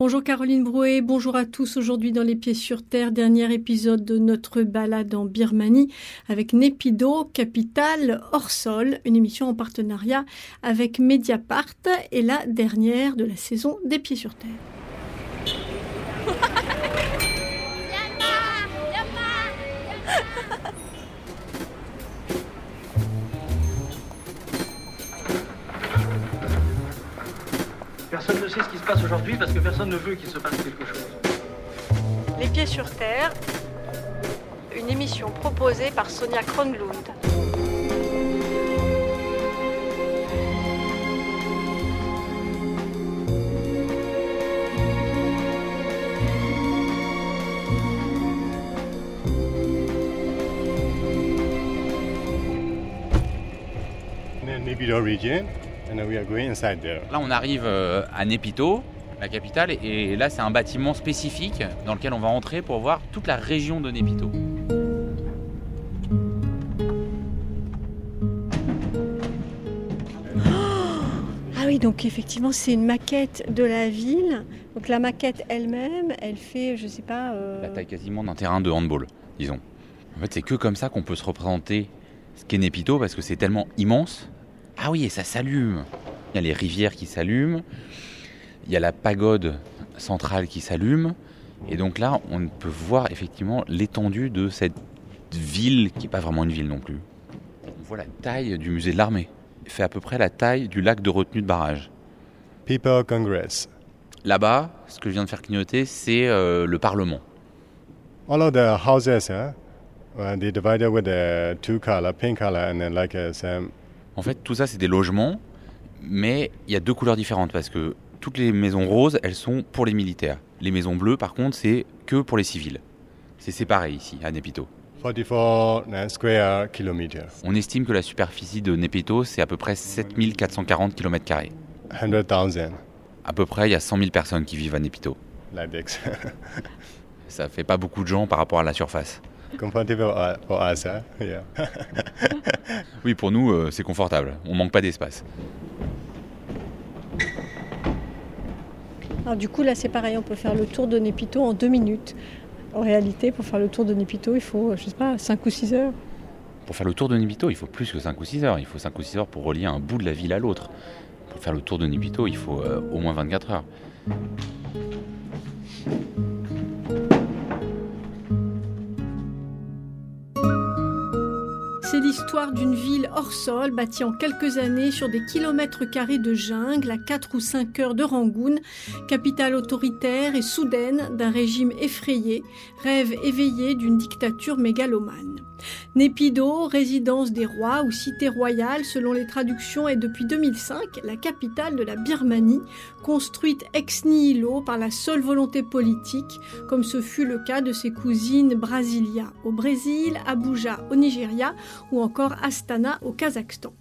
Bonjour Caroline Brouet, bonjour à tous. Aujourd'hui dans Les Pieds sur Terre, dernier épisode de notre balade en Birmanie avec Népido, capitale hors sol, une émission en partenariat avec Mediapart et la dernière de la saison des Pieds sur Terre. Ne sait ce qui se passe aujourd'hui parce que personne ne veut qu'il se passe quelque chose. Les Pieds sur Terre, une émission proposée par Sonia Kronlund. And we are going inside there. Là, on arrive euh, à Népito, la capitale, et là, c'est un bâtiment spécifique dans lequel on va entrer pour voir toute la région de Népito. Ah oui, donc effectivement, c'est une maquette de la ville. Donc la maquette elle-même, elle fait, je sais pas. euh, La taille quasiment d'un terrain de handball, disons. En fait, c'est que comme ça qu'on peut se représenter ce qu'est Népito, parce que c'est tellement immense. Ah oui, et ça s'allume. Il y a les rivières qui s'allument, il y a la pagode centrale qui s'allume, et donc là, on peut voir effectivement l'étendue de cette ville, qui n'est pas vraiment une ville non plus. On voit la taille du musée de l'armée. Il fait à peu près la taille du lac de retenue de barrage. People Congress. Là-bas, ce que je viens de faire clignoter, c'est euh, le Parlement. All of the houses, huh, uh, they divided with the two color, pink color, and then like uh, some. En fait, tout ça, c'est des logements, mais il y a deux couleurs différentes parce que toutes les maisons roses, elles sont pour les militaires. Les maisons bleues, par contre, c'est que pour les civils. C'est séparé ici, à Népito. 44 uh, square kilometers, On estime que la superficie de Népito, c'est à peu près 7440 km. 100,000 À peu près, il y a 100 000 personnes qui vivent à Népito. like this. Ça fait pas beaucoup de gens par rapport à la surface. Comfortable for us, huh? Yeah. Oui, pour nous, euh, c'est confortable. On manque pas d'espace. Alors du coup, là, c'est pareil, on peut faire le tour de Népito en deux minutes. En réalité, pour faire le tour de Népito, il faut, je sais pas, 5 ou 6 heures. Pour faire le tour de Népito, il faut plus que 5 ou 6 heures. Il faut 5 ou 6 heures pour relier un bout de la ville à l'autre. Pour faire le tour de Népito, il faut euh, au moins 24 heures. D'une ville hors sol, bâtie en quelques années sur des kilomètres carrés de jungle à 4 ou 5 heures de Rangoon, capitale autoritaire et soudaine d'un régime effrayé, rêve éveillé d'une dictature mégalomane. Népido, résidence des rois ou cité royale selon les traductions, est depuis 2005 la capitale de la Birmanie, construite ex nihilo par la seule volonté politique, comme ce fut le cas de ses cousines Brasilia au Brésil, Abuja au Nigeria ou encore Astana au Kazakhstan.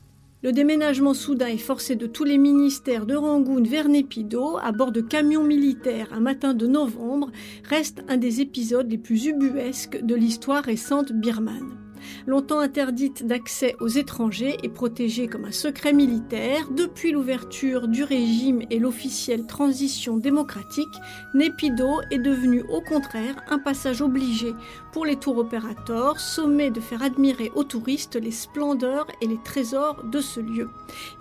Le déménagement soudain et forcé de tous les ministères de Rangoon vers Népido à bord de camions militaires un matin de novembre reste un des épisodes les plus ubuesques de l'histoire récente birmane. Longtemps interdite d'accès aux étrangers et protégée comme un secret militaire, depuis l'ouverture du régime et l'officielle transition démocratique, Népido est devenu au contraire un passage obligé pour les tours opérateurs, sommés de faire admirer aux touristes les splendeurs et les trésors de ce lieu.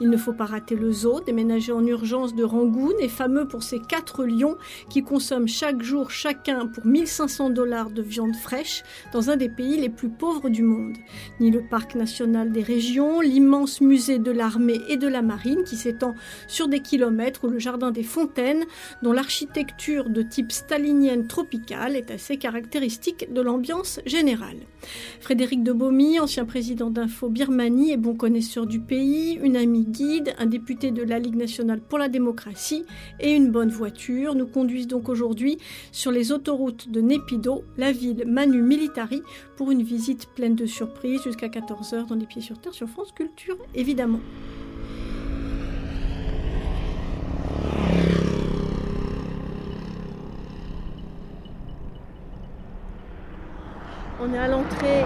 Il ne faut pas rater le zoo, déménagé en urgence de Rangoon et fameux pour ses quatre lions qui consomment chaque jour chacun pour 1500 dollars de viande fraîche dans un des pays les plus pauvres du monde. Ni le parc national des régions, l'immense musée de l'armée et de la marine qui s'étend sur des kilomètres ou le jardin des fontaines dont l'architecture de type stalinienne tropicale est assez caractéristique de l'ambiance générale. Frédéric de Bomy, ancien président d'Info Birmanie et bon connaisseur du pays, une amie guide, un député de la Ligue nationale pour la démocratie et une bonne voiture nous conduisent donc aujourd'hui sur les autoroutes de Népido, la ville Manu Militari, pour une visite pleine de surprises jusqu'à 14h dans les pieds sur terre sur France Culture, évidemment. On est à l'entrée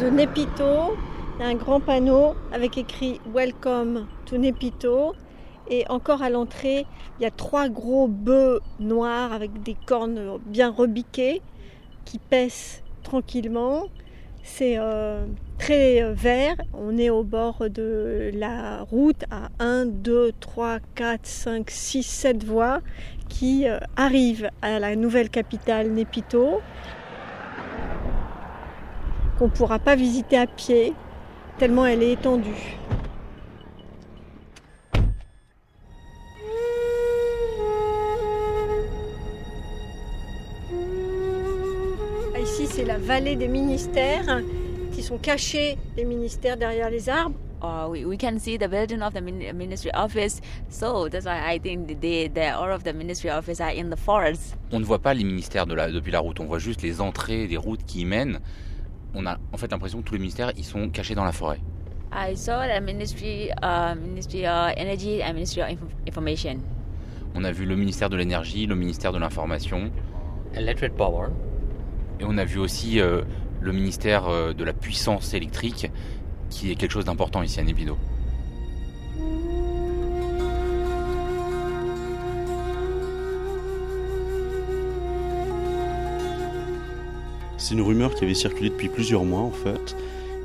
de Nepito. Un grand panneau avec écrit Welcome to Nepito. Et encore à l'entrée, il y a trois gros bœufs noirs avec des cornes bien rebiquées qui pèsent tranquillement. C'est euh, très euh, vert. On est au bord de la route à 1, 2, 3, 4, 5, 6, 7 voies qui euh, arrivent à la nouvelle capitale Népito qu'on ne pourra pas visiter à pied tellement elle est étendue. C'est la vallée des ministères qui sont cachés, les ministères derrière les arbres. Uh, we, we can see the building of the min- ministry office, so that's why I think they, they, all of the ministry office are in the forest. On ne voit pas les ministères de la, depuis la route, on voit juste les entrées des routes qui y mènent. On a en fait l'impression que tous les ministères ils sont cachés dans la forêt. I saw the ministry, uh, ministry of energy and ministry of Inf- information. On a vu le ministère de l'énergie, le ministère de l'information, Electric power. Et on a vu aussi euh, le ministère euh, de la puissance électrique, qui est quelque chose d'important ici à Népido. C'est une rumeur qui avait circulé depuis plusieurs mois en fait.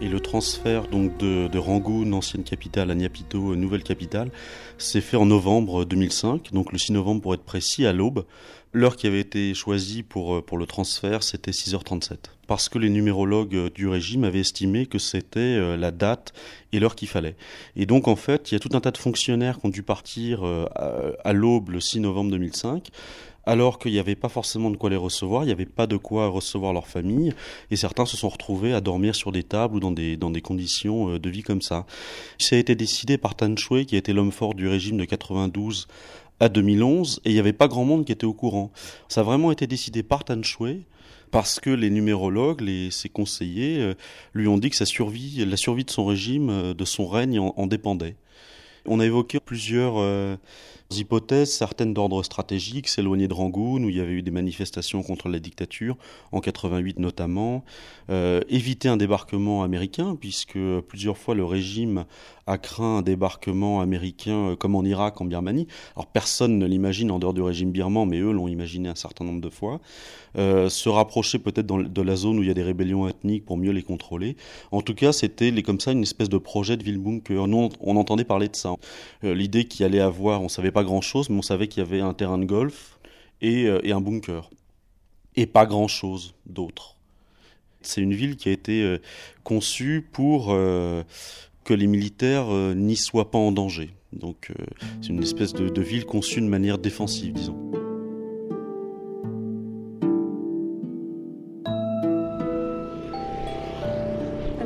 Et le transfert donc de, de Rangoon, ancienne capitale, à Niapito, nouvelle capitale, s'est fait en novembre 2005, donc le 6 novembre pour être précis, à l'aube. L'heure qui avait été choisie pour, pour le transfert, c'était 6h37. Parce que les numérologues du régime avaient estimé que c'était euh, la date et l'heure qu'il fallait. Et donc en fait, il y a tout un tas de fonctionnaires qui ont dû partir euh, à, à l'aube le 6 novembre 2005 alors qu'il n'y avait pas forcément de quoi les recevoir, il n'y avait pas de quoi recevoir leur famille, et certains se sont retrouvés à dormir sur des tables ou dans des, dans des conditions euh, de vie comme ça. Ça a été décidé par Tan Shui, qui était l'homme fort du régime de 92 à 2011, et il n'y avait pas grand monde qui était au courant. Ça a vraiment été décidé par Tan Shui, parce que les numérologues, les, ses conseillers, euh, lui ont dit que sa survie, la survie de son régime, euh, de son règne en, en dépendait. On a évoqué plusieurs euh, hypothèses, certaines d'ordre stratégique, s'éloigner de Rangoon, où il y avait eu des manifestations contre la dictature, en 88 notamment, euh, éviter un débarquement américain, puisque plusieurs fois le régime a craint un débarquement américain euh, comme en Irak, en Birmanie. Alors personne ne l'imagine en dehors du régime birman, mais eux l'ont imaginé un certain nombre de fois. Euh, se rapprocher peut-être de la zone où il y a des rébellions ethniques pour mieux les contrôler. En tout cas, c'était comme ça une espèce de projet de ville bunker. Nous, on, entendait parler de ça. Euh, L'idée qu'il allait avoir, on savait pas grand-chose, mais on savait qu'il y avait un terrain de golf et, un bunker. Et pas grand-chose d'autre. C'est une ville qui a été conçue pour que les militaires euh, n'y soient pas en danger. Donc euh, c'est une espèce de, ville conçue de manière défensive, disons.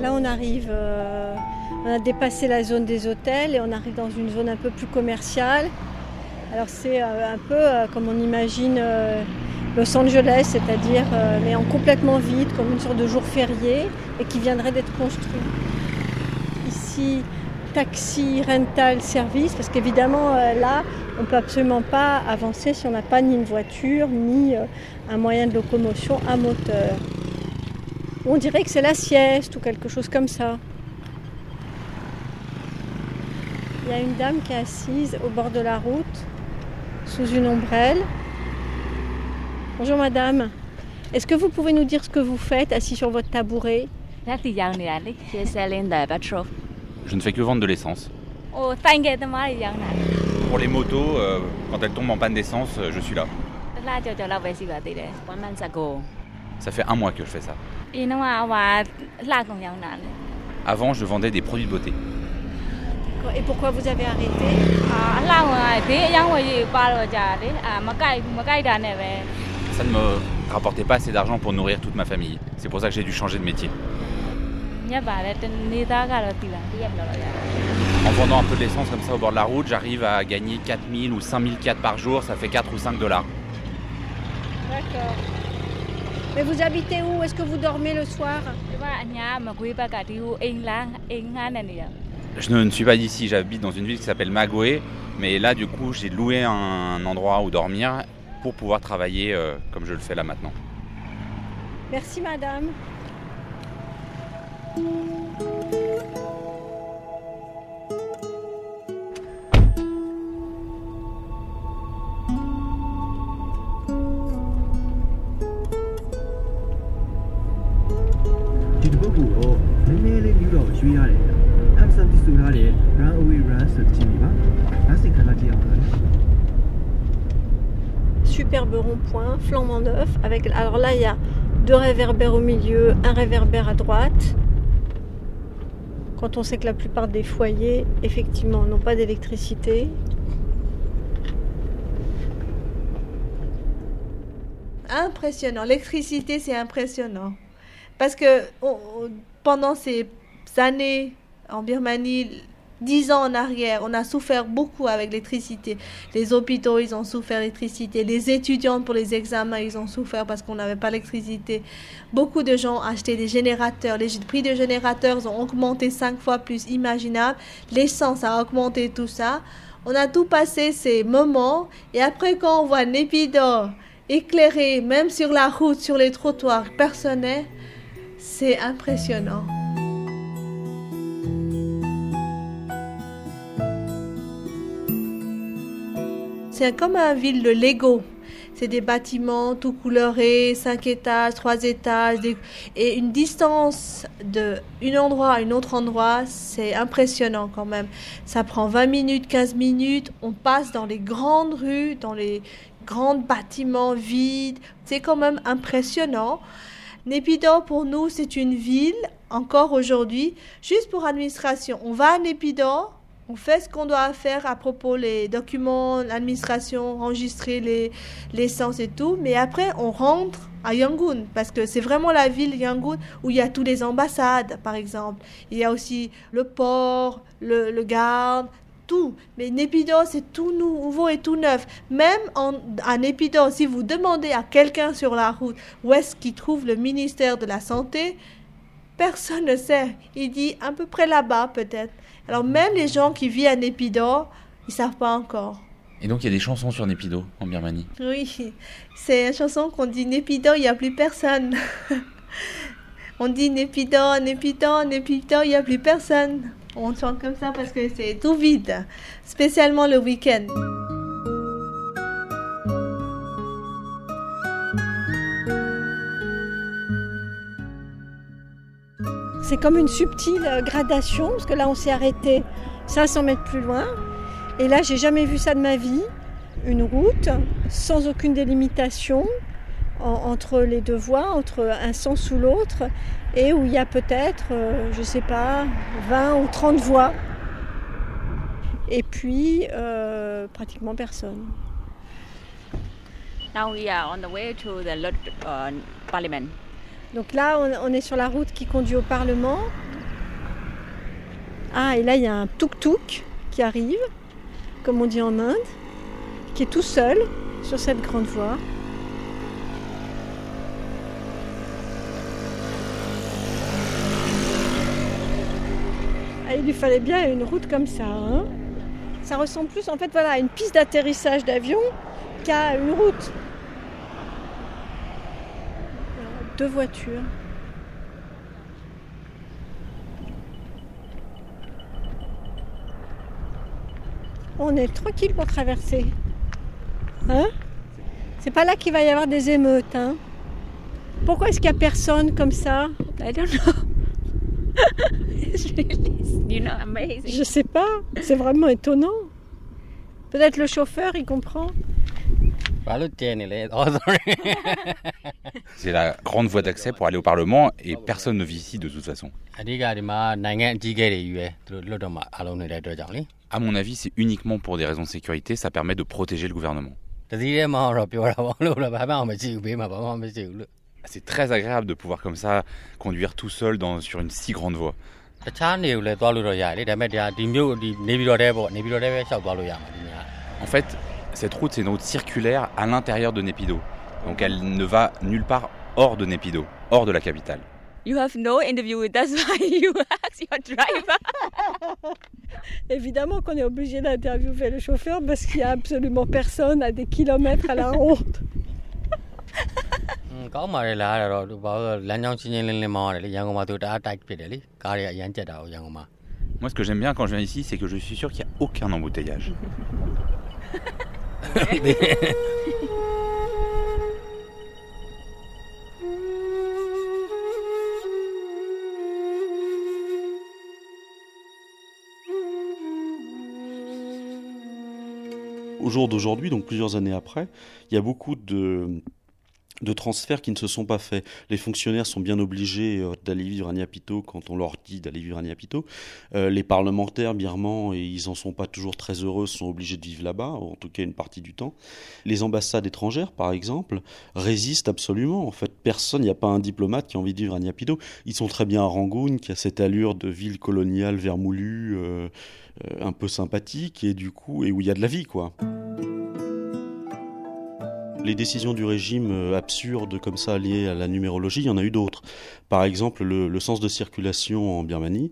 Là, on arrive, euh, on a dépassé la zone des hôtels et on arrive dans une zone un peu plus commerciale. Alors c'est un peu comme on imagine Los Angeles, c'est-à-dire mais en complètement vide, comme une sorte de jour férié et qui viendrait d'être construit. Ici, taxi, rental, service, parce qu'évidemment euh, là, on ne peut absolument pas avancer si on n'a pas ni une voiture, ni euh, un moyen de locomotion à moteur. On dirait que c'est la sieste ou quelque chose comme ça. Il y a une dame qui est assise au bord de la route, sous une ombrelle. Bonjour madame. Est-ce que vous pouvez nous dire ce que vous faites assis sur votre tabouret? je ne fais que vendre de l'essence. Pour les motos, euh, quand elles tombent en panne d'essence, euh, je suis là. Ça fait un mois que je fais ça. Avant, je vendais des produits de beauté. Et pourquoi vous avez arrêté? Ça ne me rapportait pas assez d'argent pour nourrir toute ma famille. C'est pour ça que j'ai dû changer de métier. ညက်ပါတယ်တနေသားကတော့တည်တာတရက်မလို့ရတယ် En vendant un peu de l'essence comme ça au bord de la route, j'arrive à gagner 4000 ou 5000 4 par jour, ça fait 4 ou 5 dollars. D'accord. Mais vous habitez où Est-ce que vous dormez le soir ဒီမှာအညာမကွေးဘက်ကဒီဟိုအိမ်လားအိမ်ငှားနေနေရ Je ne, ne suis pas d'ici, j'habite dans une ville qui s'appelle Magoé, mais là du coup j'ai loué un endroit où dormir pour pouvoir travailler euh, comme je le fais là maintenant. Merci madame. Superbe rond-point, flambant neuf. Avec, alors là, il y a deux réverbères au milieu, un réverbère à droite. Quand on sait que la plupart des foyers, effectivement, n'ont pas d'électricité. Impressionnant. L'électricité, c'est impressionnant. Parce que pendant ces années en Birmanie, dix ans en arrière, on a souffert beaucoup avec l'électricité. Les hôpitaux, ils ont souffert l'électricité. Les étudiants pour les examens, ils ont souffert parce qu'on n'avait pas l'électricité. Beaucoup de gens ont acheté des générateurs. Les prix des générateurs ont augmenté cinq fois plus imaginable. L'essence a augmenté tout ça. On a tout passé ces moments. Et après, quand on voit Népidor éclairé, même sur la route, sur les trottoirs personnels, c'est impressionnant. C'est comme une ville de Lego. C'est des bâtiments tout colorés, cinq étages, trois étages, et une distance de un endroit à un autre endroit, c'est impressionnant quand même. Ça prend 20 minutes, 15 minutes, on passe dans les grandes rues, dans les grands bâtiments vides. C'est quand même impressionnant. Népidor, pour nous, c'est une ville, encore aujourd'hui, juste pour administration. On va à Népidor, on fait ce qu'on doit faire à propos les documents, l'administration, enregistrer les l'essence et tout, mais après on rentre à Yangon parce que c'est vraiment la ville Yangon où il y a toutes les ambassades, par exemple. Il y a aussi le port, le, le garde, tout. Mais Népidor, c'est tout nouveau et tout neuf. Même en, à Népidor, si vous demandez à quelqu'un sur la route où est-ce qu'il trouve le ministère de la Santé, personne ne sait. Il dit à peu près là-bas, peut-être. Alors même les gens qui vivent à Népidor, ils savent pas encore. Et donc il y a des chansons sur Népido en Birmanie. Oui, c'est une chanson qu'on dit Népidor, il n'y a plus personne. On dit Népidor, Népidor, Népidor, il n'y a plus personne. On chante comme ça parce que c'est tout vide, spécialement le week-end. C'est comme une subtile euh, gradation, parce que là on s'est arrêté 500 mètres plus loin. Et là j'ai jamais vu ça de ma vie. Une route sans aucune délimitation en- entre les deux voies, entre un sens ou l'autre, et où il y a peut-être, euh, je sais pas, 20 ou 30 voies. Et puis euh, pratiquement personne. Now we are on the way to the Lord, Parliament. Donc là, on, est sur la route qui conduit au Parlement. Ah, et là, il y a un tuk-tuk qui arrive, comme on dit en Inde, qui est tout seul sur cette grande voie. Ah, il lui fallait bien une route comme ça. hein. ça ressemble plus, en fait, à une piste d'atterrissage d'avion qu'à une route. Voilà, Deux voitures. On est tranquille pour traverser. Hein? C'est pas là qu'il va y avoir des émeutes, hein Pourquoi est-ce qu'il n'y a personne comme ça? I don't know. it's really, you know, amazing. Je sais pas. C'est vraiment étonnant. Peut-être le chauffeur, il comprend. C'est la grande voie d'accès pour aller au Parlement et personne ne vit ici de toute façon. À mon avis, c'est uniquement pour des raisons de sécurité, ça permet de protéger le gouvernement. Ah, c'est très agréable de pouvoir comme ça conduire tout seul sur une si grande voie. En fait, cette route, c'est une route circulaire à l'intérieur de Népido. Donc elle ne va nulle part hors de Népido, hors de la capitale. You have no interview, that's why you ask your driver. Évidemment qu'on est obligé d'interviewer le chauffeur parce qu'il n'y a absolument personne à des kilomètres à la ronde. Moi, ce que j'aime bien quand je viens ici, c'est que je suis sûr qu'il n'y a aucun embouteillage. Au jour d'aujourd'hui, donc plusieurs années après, il y a beaucoup de de transferts qui ne se sont pas faits. Les fonctionnaires sont bien obligés euh, d'aller vivre à Niapito quand on leur dit d'aller vivre à Niapito. Euh, les parlementaires birmans, et ils en sont pas toujours très heureux, sont obligés de vivre là-bas, en tout cas une partie du temps. Les ambassades étrangères, par exemple, résistent absolument. En fait, personne, il n'y a pas un diplomate qui a envie de vivre à Niapito. Ils sont très bien à Rangoon, qui a cette allure de ville coloniale vermoulue, euh, un peu sympathique, et du coup, et où il y a de la vie, quoi. Les décisions du régime euh, absurdes comme ça liées à la numérologie, il y en a eu d'autres. Par exemple, le, sens de circulation en Birmanie,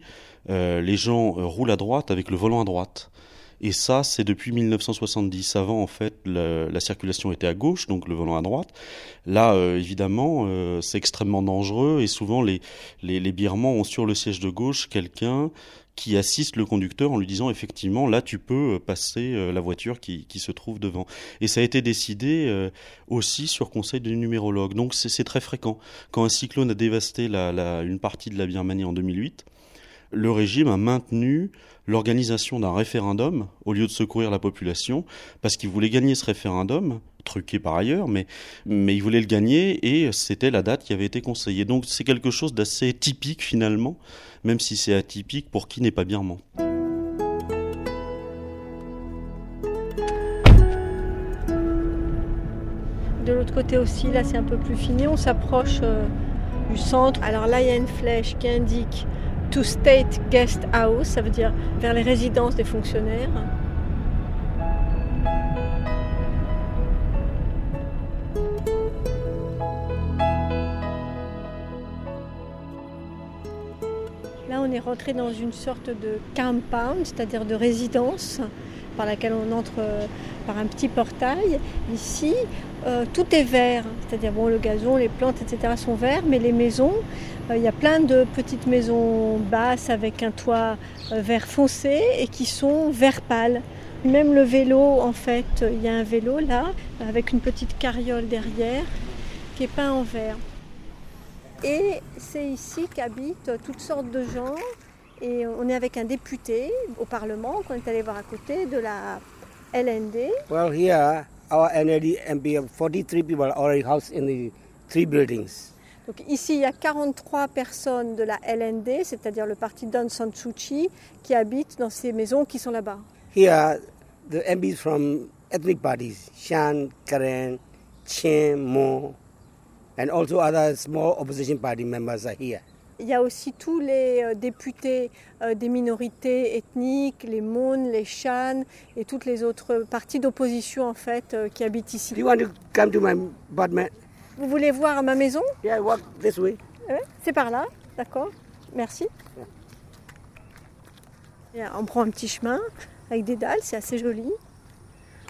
euh, les gens euh, roulent à droite avec le volant à droite. Et ça, c'est depuis 1970. Avant, en fait, la, circulation était à gauche, donc le volant à droite. Là, évidemment, c'est extrêmement dangereux et souvent les, les, les Birmans ont sur le siège de gauche quelqu'un qui assiste le conducteur en lui disant effectivement là tu peux euh, passer euh, la voiture qui, qui se trouve devant. Et ça a été décidé euh, aussi sur conseil du numérologue. Donc c'est très fréquent. Quand un cyclone a dévasté la, une partie de la Birmanie en 2008, le régime a maintenu l'organisation d'un référendum au lieu de secourir la population parce qu'il voulait gagner ce référendum truqué par ailleurs, mais, mais il voulait le gagner et c'était la date qui avait été conseillée. Donc c'est quelque chose d'assez typique finalement, même si c'est atypique pour qui n'est pas birman. De l'autre côté aussi, là c'est un peu plus fini, on s'approche euh, du centre. Alors là il y a une flèche qui indique To State Guest House, ça veut dire vers les résidences des fonctionnaires. On est rentré dans une sorte de compound, c'est-à-dire de résidence par laquelle on entre euh, par un petit portail. Ici, euh, tout est vert, c'est-à-dire bon, le gazon, les plantes, etc. sont verts, mais les maisons, euh, il y a plein de petites maisons basses avec un toit vert foncé et qui sont vert pâle. Même le vélo, en fait, il y a un vélo là, avec une petite carriole derrière, qui est peint en vert. Et c'est ici qu'habitent toutes sortes de gens. Et on est avec un député au Parlement qu'on est allé voir à côté de la LND. Well, here our NLD MP 43 people already housed in the three buildings. Donc ici, il y a 43 personnes de la LND, c'est-à-dire le parti d'Aung San Suu Kyi, qui habitent dans ces maisons qui sont là-bas. Here, the MPs from ethnic parties, Shan, Karen, Chen, Mo, and also other small opposition party members are here. Il y a aussi tous les euh, députés euh, des minorités ethniques, les Mon, les Shan et toutes les autres partis d'opposition en fait euh, qui habitent ici. Do you want to come to my apartment? Vous voulez voir ma maison? Yeah, walk this way. C'est par là, d'accord. Merci. On prend un petit chemin avec des dalles, c'est assez joli.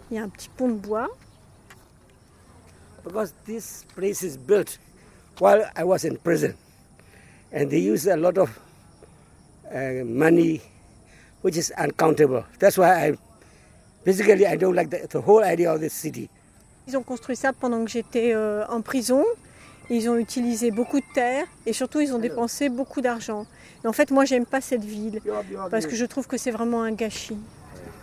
Il y a un petit pont de bois. Because this place is built while I was in prison. And they use a lot of uh, money, which is uncountable. That's why I, basically, I don't like the, the whole idea of this city. Ils ont construit ça pendant que j'étais euh, en prison. Ils ont utilisé beaucoup de terre et surtout ils ont dépensé beaucoup d'argent. En fait, moi, j'aime pas cette ville parce que je trouve que c'est vraiment un gâchis.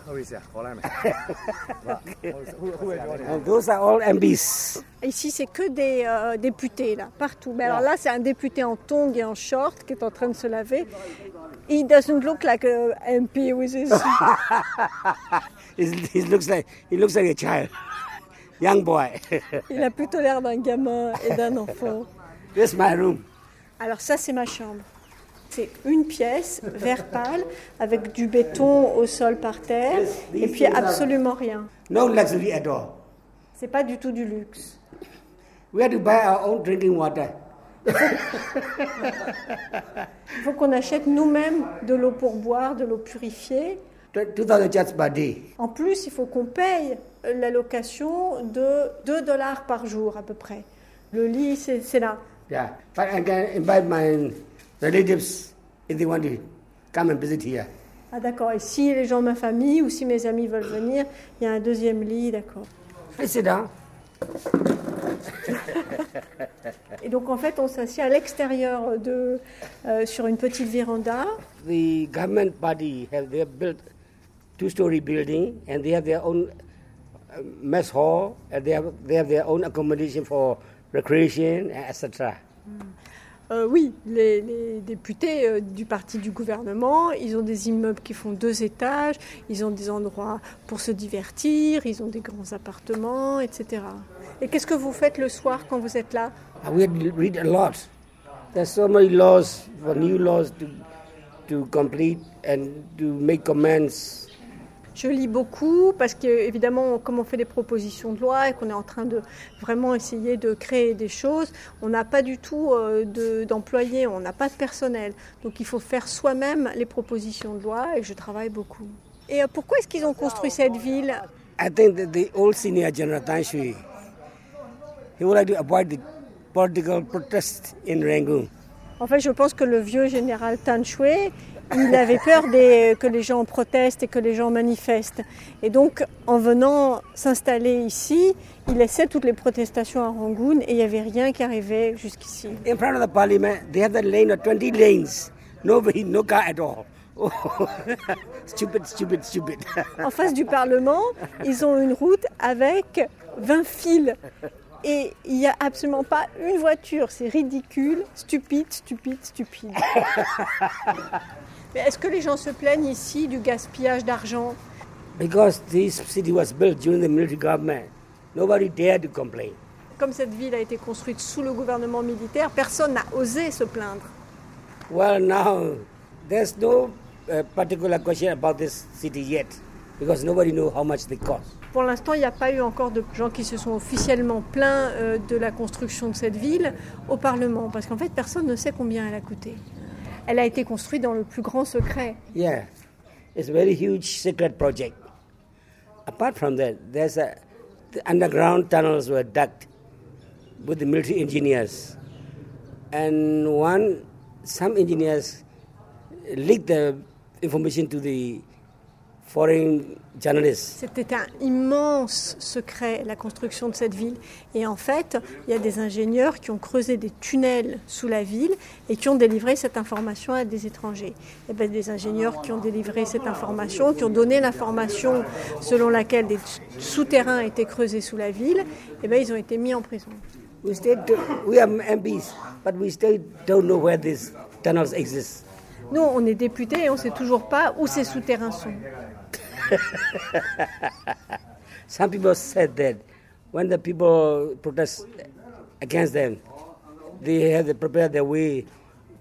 And those are all MPs. Ici, c'est que des euh, députés, là, partout. Mais alors là, c'est un député en tongs et en short qui est en train de se laver. He doesn't look like a MP with his... he, looks like, he looks like a child. Young boy. Il a plutôt l'air d'un gamin et d'un enfant. This is my room. Alors ça, c'est ma chambre. C'est une pièce vert pâle avec du béton au sol par terre et puis absolument rien. No luxury at all. C'est pas du tout du luxe. We have to buy our own drinking water. Il faut qu'on achète nous-mêmes de l'eau pour boire, de l'eau purifiée. 2000 just per day. En plus, il faut qu'on paye la location de 2 dollars par jour à peu près. Le lit, c'est là. Yeah, but I can invite my relatives if they want to come and visit here. Ah d'accord, et si les gens de ma famille ou si mes amis veulent venir, il y a un deuxième lit, d'accord. down. et donc en fait, on s'assied à l'extérieur de euh, sur une petite véranda. The government party have they have built two-story building and they have their own uh, mess hall, and they have, they have their own accommodation for recreation, etc. Euh, oui, les, députés euh, du parti du gouvernement, ils ont des immeubles qui font deux étages, ils ont des endroits pour se divertir, ils ont des grands appartements, etc. Et qu'est-ce que vous faites le soir quand vous êtes là? Uh, We read a lot. There's so many laws, for new laws to, to complete and to make comments. Je lis beaucoup parce que, évidemment, comme on fait des propositions de loi et qu'on est en train de vraiment essayer de créer des choses, on n'a pas du tout euh, de- d'employés, on n'a pas de personnel. Donc il faut faire soi-même les propositions de loi et je travaille beaucoup. Et euh, pourquoi est-ce qu'ils ont construit cette ville? I think that the old senior General Tan Shui, he would like to avoid the political protest in Rangoon. En fait, je pense que le vieux général Tan Shui, il avait peur des- que les gens protestent et que les gens manifestent. Et donc, en venant s'installer ici, il laissait toutes les protestations à Rangoon et il n'y avait rien qui arrivait jusqu'ici. In front of the parliament, they have the lane of 20 lanes. Nobody, no car at all. Oh, stupid, stupid, stupid. En face du Parlement, ils ont une route avec 20 fils. Et il n'y a absolument pas une voiture. C'est ridicule, stupide, stupide, stupide. Mais est-ce que les gens se plaignent ici du gaspillage d'argent? Because this city was built during the military government, nobody dared to complain. Comme cette ville a été construite sous le gouvernement militaire, personne n'a osé se plaindre. Well, now there's no uh, particular question about this city yet because nobody knows how much they cost. Pour l'instant, il n'y a pas eu encore de gens qui se sont officiellement plaints euh, de la construction de cette ville au Parlement, parce qu'en fait, personne ne sait combien elle a coûté. Elle a été construite dans le plus grand secret. Yeah, it's a very huge secret project. Apart from that, there's a the underground tunnels were dug with the military engineers, and one some engineers leaked the information to the. C'était un immense secret, la construction de cette ville. Et en fait, il y a des ingénieurs qui ont creusé des tunnels sous la ville et qui ont délivré cette information à des étrangers. Et bien, des ingénieurs qui ont délivré cette information, qui ont donné l'information selon laquelle des souterrains étaient creusés sous la ville, et bien, ils ont été mis en prison. We do, we are MPs, but we still don't know where these tunnels exist. Nous, on est députés et on ne sait toujours pas où ces souterrains sont. Some people said that when the people protest against them, they have to prepare their way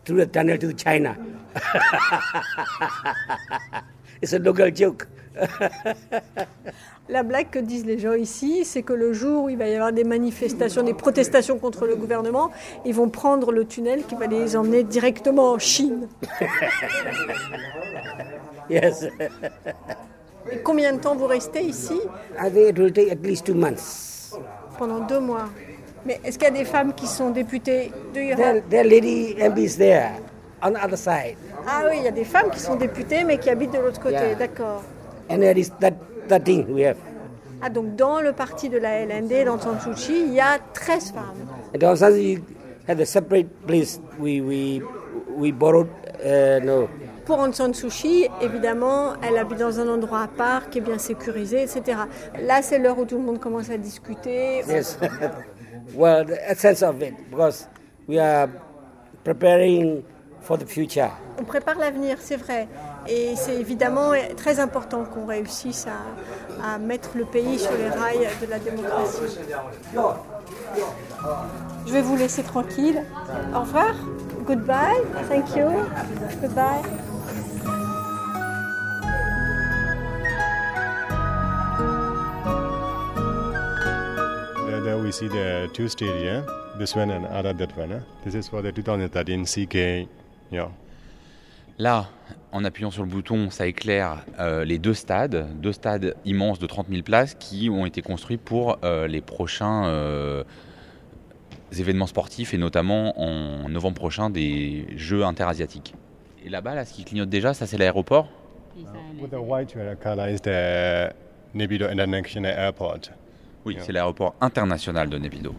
through the tunnel to China. it's a local joke. La blague que disent les gens ici, c'est que le jour où il va y avoir des manifestations, des protestations contre le gouvernement, ils vont prendre le tunnel qui va les emmener directement en Chine. yes. Et combien de temps vous restez ici I think it will take at least two months. Pendant deux mois. Mais est-ce qu'il y a des femmes qui sont députées Do you have- there are lady MPs there on the other side. Ah oui, il y a des femmes qui sont députées mais qui habitent de l'autre côté, Yeah. d'accord. And there is that, that thing we have. Ah donc dans le parti de la LND, dans Kyi, il y a 13 femmes. And Suu Kyi had a separate place we, we, we borrowed, uh, no, Pour Aung San Suu Kyi, évidemment, elle habite dans un endroit à part qui est bien sécurisé, etc. Là, c'est l'heure où tout le monde commence à discuter. Yes. well, the essence of it, because we are preparing for the future. On prépare l'avenir, c'est vrai. Et c'est évidemment très important qu'on réussisse à, à mettre le pays sur les rails de la démocratie. Je vais vous laisser tranquille. Au revoir. Goodbye. Thank you. Goodbye. We see the two stadium, this one and other that one. eh? This is for the 2013 CK. Yeah. Là, en appuyant sur le bouton, ça éclaire euh, les deux stades, deux stades immenses de 30 000 places qui ont été construits pour euh, les prochains euh, événements sportifs et notamment en novembre prochain des Jeux interasiatiques. Et là-bas, là, ce qui clignote déjà, ça c'est l'aéroport? With the white color is the Nebido International Airport. Oui, c'est l'aéroport international de Nepido.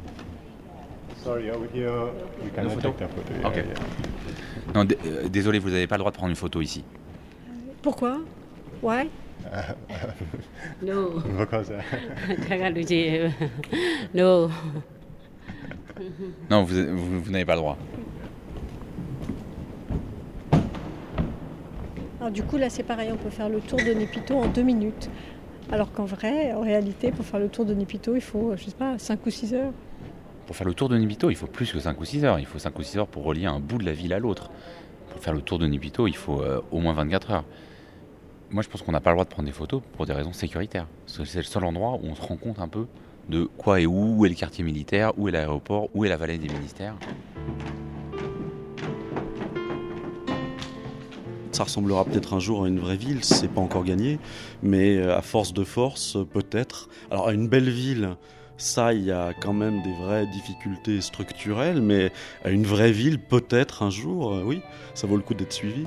Euh, désolé, vous n'avez pas le droit de prendre une photo ici. Pourquoi? Why? No. Because, no. Non, vous, vous n'avez pas le droit. Alors du coup, là, c'est pareil, on peut faire le tour de Népito en deux minutes. Alors qu'en vrai, en réalité, pour faire le tour de Népito, il faut, je sais pas, 5 ou 6 heures. Pour faire le tour de Nipito, il faut plus que 5 ou 6 heures. Il faut 5 ou 6 heures pour relier un bout de la ville à l'autre. Pour faire le tour de Nipito, il faut euh, au moins 24 heures. Moi, je pense qu'on n'a pas le droit de prendre des photos pour des raisons sécuritaires. C'est le seul endroit où on se rend compte un peu de quoi et où, où est le quartier militaire, où est l'aéroport, où est la vallée des ministères. Ça ressemblera peut-être un jour à une vraie ville, c'est pas encore gagné, mais euh, à force de force, peut-être. Alors, à une belle ville, ça, il y a quand même des vraies difficultés structurelles, mais à une vraie ville, peut-être un jour, euh, oui, ça vaut le coup d'être suivi.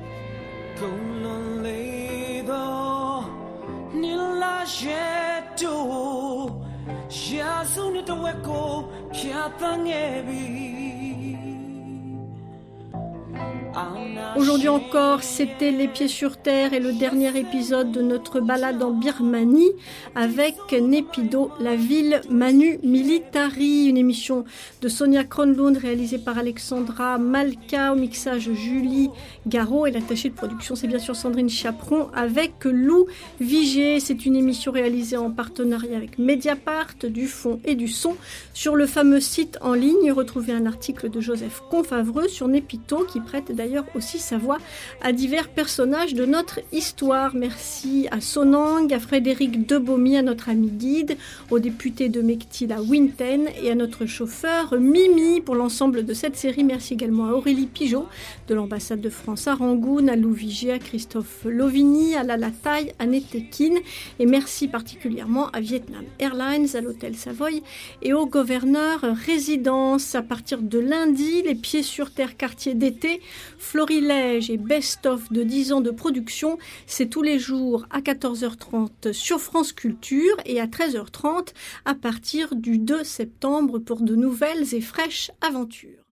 Aujourd'hui encore, c'était Les Pieds sur Terre et le dernier épisode de notre balade en Birmanie avec Népido, la ville Manu Militari, une émission de Sonia Kronlund réalisée par Alexandra Malka, au mixage Julie Garot et l'attachée de production c'est bien sûr Sandrine Chaperon avec Lou Vigé. C'est une émission réalisée en partenariat avec Mediapart, du fond et du son. Sur le fameux site en ligne, retrouvez un article de Joseph Confavreux sur Népito qui prête d'ailleurs aussi sa voix à divers personnages de notre histoire. Merci à Sonang, à Frédéric Debomy, à notre ami guide, au député de Mectil à Winten et à notre chauffeur Mimi pour l'ensemble de cette série. Merci également à Aurélie Pigeot de l'ambassade de France à Rangoon, à Lou Vigier, à Christophe Lovigny, à Lala Taille, à Netekin et merci particulièrement à Vietnam Airlines, à l'hôtel Savoy et au gouverneur résidence. À partir de lundi, les pieds sur terre quartier d'été Florilège et best-of de 10 ans de production, c'est tous les jours à 14h30 sur France Culture et à 13h30 à partir du 2 septembre pour de nouvelles et fraîches aventures.